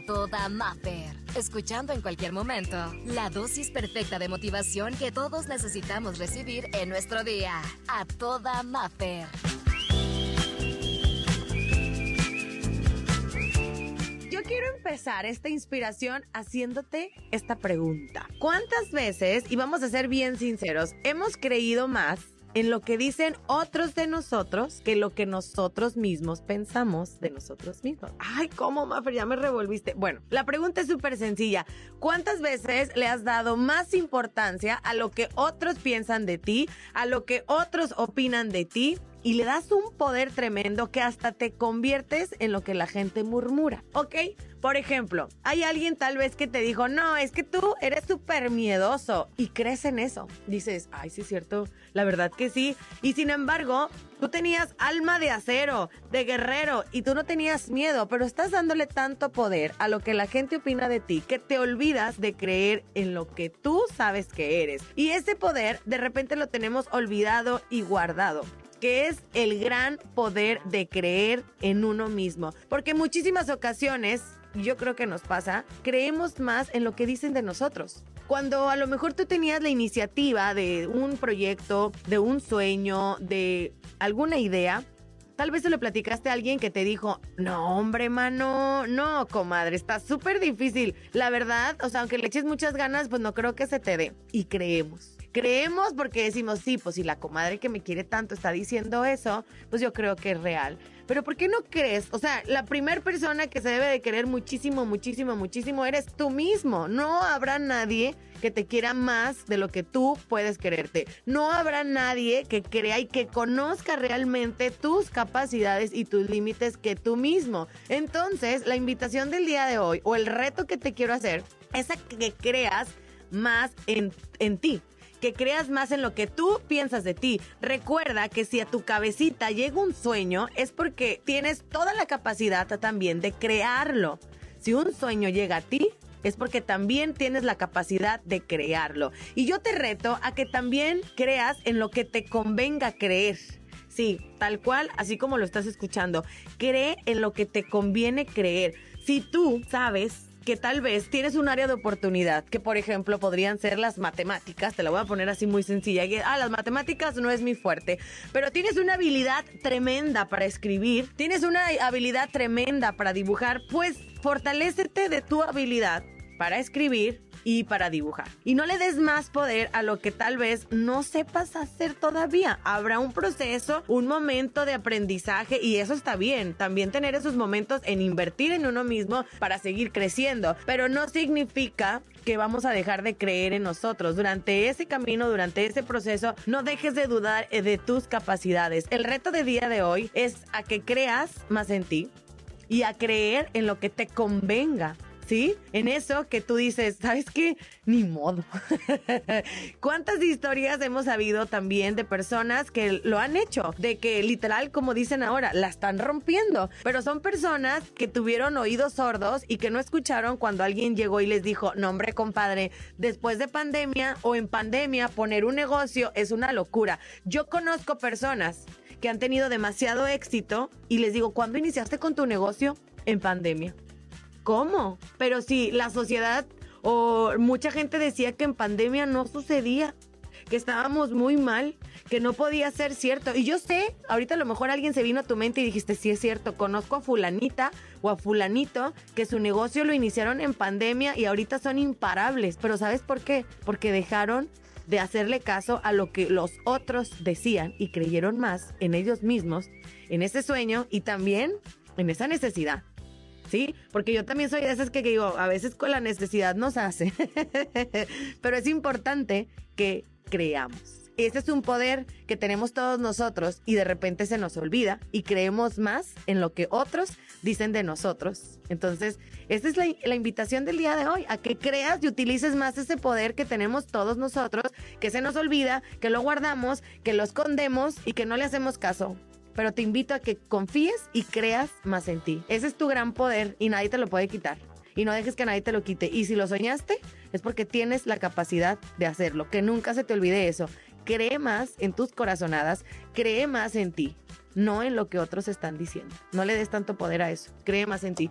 a toda Maffer. Escuchando en cualquier momento la dosis perfecta de motivación que todos necesitamos recibir en nuestro día. A toda Maffer. Yo quiero empezar esta inspiración haciéndote esta pregunta. ¿Cuántas veces, y vamos a ser bien sinceros, hemos creído más en lo que dicen otros de nosotros que lo que nosotros mismos pensamos de nosotros mismos. Ay, ¿cómo, Maffer? Ya me revolviste. Bueno, la pregunta es súper sencilla. ¿Cuántas veces le has dado más importancia a lo que otros piensan de ti, a lo que otros opinan de ti? Y le das un poder tremendo que hasta te conviertes en lo que la gente murmura, ¿ok? Por ejemplo, hay alguien tal vez que te dijo, no, es que tú eres súper miedoso y crees en eso. Dices, ay, sí es cierto, la verdad que sí. Y sin embargo, tú tenías alma de acero, de guerrero y tú no tenías miedo, pero estás dándole tanto poder a lo que la gente opina de ti que te olvidas de creer en lo que tú sabes que eres. Y ese poder de repente lo tenemos olvidado y guardado que es el gran poder de creer en uno mismo. Porque en muchísimas ocasiones, yo creo que nos pasa, creemos más en lo que dicen de nosotros. Cuando a lo mejor tú tenías la iniciativa de un proyecto, de un sueño, de alguna idea, Tal vez se lo platicaste a alguien que te dijo, no, hombre, mano, no, comadre, está súper difícil. La verdad, o sea, aunque le eches muchas ganas, pues no creo que se te dé. Y creemos. Creemos porque decimos, sí, pues si la comadre que me quiere tanto está diciendo eso, pues yo creo que es real. Pero ¿por qué no crees? O sea, la primera persona que se debe de querer muchísimo, muchísimo, muchísimo eres tú mismo. No habrá nadie que te quiera más de lo que tú puedes quererte. No habrá nadie que crea y que conozca realmente tus capacidades y tus límites que tú mismo. Entonces, la invitación del día de hoy o el reto que te quiero hacer es a que creas más en, en ti que creas más en lo que tú piensas de ti. Recuerda que si a tu cabecita llega un sueño es porque tienes toda la capacidad también de crearlo. Si un sueño llega a ti, es porque también tienes la capacidad de crearlo. Y yo te reto a que también creas en lo que te convenga creer. Sí, tal cual, así como lo estás escuchando. Cree en lo que te conviene creer. Si tú sabes que tal vez tienes un área de oportunidad, que por ejemplo podrían ser las matemáticas, te la voy a poner así muy sencilla, ah, las matemáticas no es mi fuerte, pero tienes una habilidad tremenda para escribir, tienes una habilidad tremenda para dibujar, pues fortalécete de tu habilidad para escribir y para dibujar. Y no le des más poder a lo que tal vez no sepas hacer todavía. Habrá un proceso, un momento de aprendizaje y eso está bien. También tener esos momentos en invertir en uno mismo para seguir creciendo. Pero no significa que vamos a dejar de creer en nosotros. Durante ese camino, durante ese proceso, no dejes de dudar de tus capacidades. El reto de día de hoy es a que creas más en ti y a creer en lo que te convenga En eso que tú dices, ¿sabes qué? Ni modo. ¿Cuántas historias hemos sabido también de personas que lo han hecho? De que literal, como dicen ahora, la están rompiendo. Pero son personas que tuvieron oídos sordos y que no escucharon cuando alguien llegó y les dijo, no hombre, compadre, después de pandemia o en pandemia, poner un negocio es una locura. Yo conozco personas que han tenido demasiado éxito y les digo, ¿cuándo iniciaste con tu negocio? En pandemia. ¿Cómo? Pero si la sociedad o mucha gente decía que en pandemia no sucedía, que estábamos muy mal, que no podía ser cierto. Y yo sé, ahorita a lo mejor alguien se vino a tu mente y dijiste, sí es cierto, conozco a fulanita o a fulanito que su negocio lo iniciaron en pandemia y ahorita son imparables. Pero ¿sabes por qué? Porque dejaron de hacerle caso a lo que los otros decían y creyeron más en ellos mismos, en ese sueño y también en esa necesidad. ¿Sí? Porque yo también soy de esas que, digo, a veces con la necesidad nos hace, pero es importante que creamos. Ese es un poder que tenemos todos nosotros y de repente se nos olvida y creemos más en lo que otros dicen de nosotros. Entonces, esta es la, la, invitación del día de hoy, a que creas y utilices más ese poder que tenemos todos nosotros, que se nos olvida, que lo guardamos, que lo escondemos y que no le hacemos caso pero te invito a que confíes y creas más en ti. Ese es tu gran poder y nadie te lo puede quitar. Y no dejes que nadie te lo quite. Y si lo soñaste, es porque tienes la capacidad de hacerlo. Que nunca se te olvide eso. Cree más en tus corazonadas, cree más en ti, no en lo que otros están diciendo. No le des tanto poder a eso. Cree más en ti.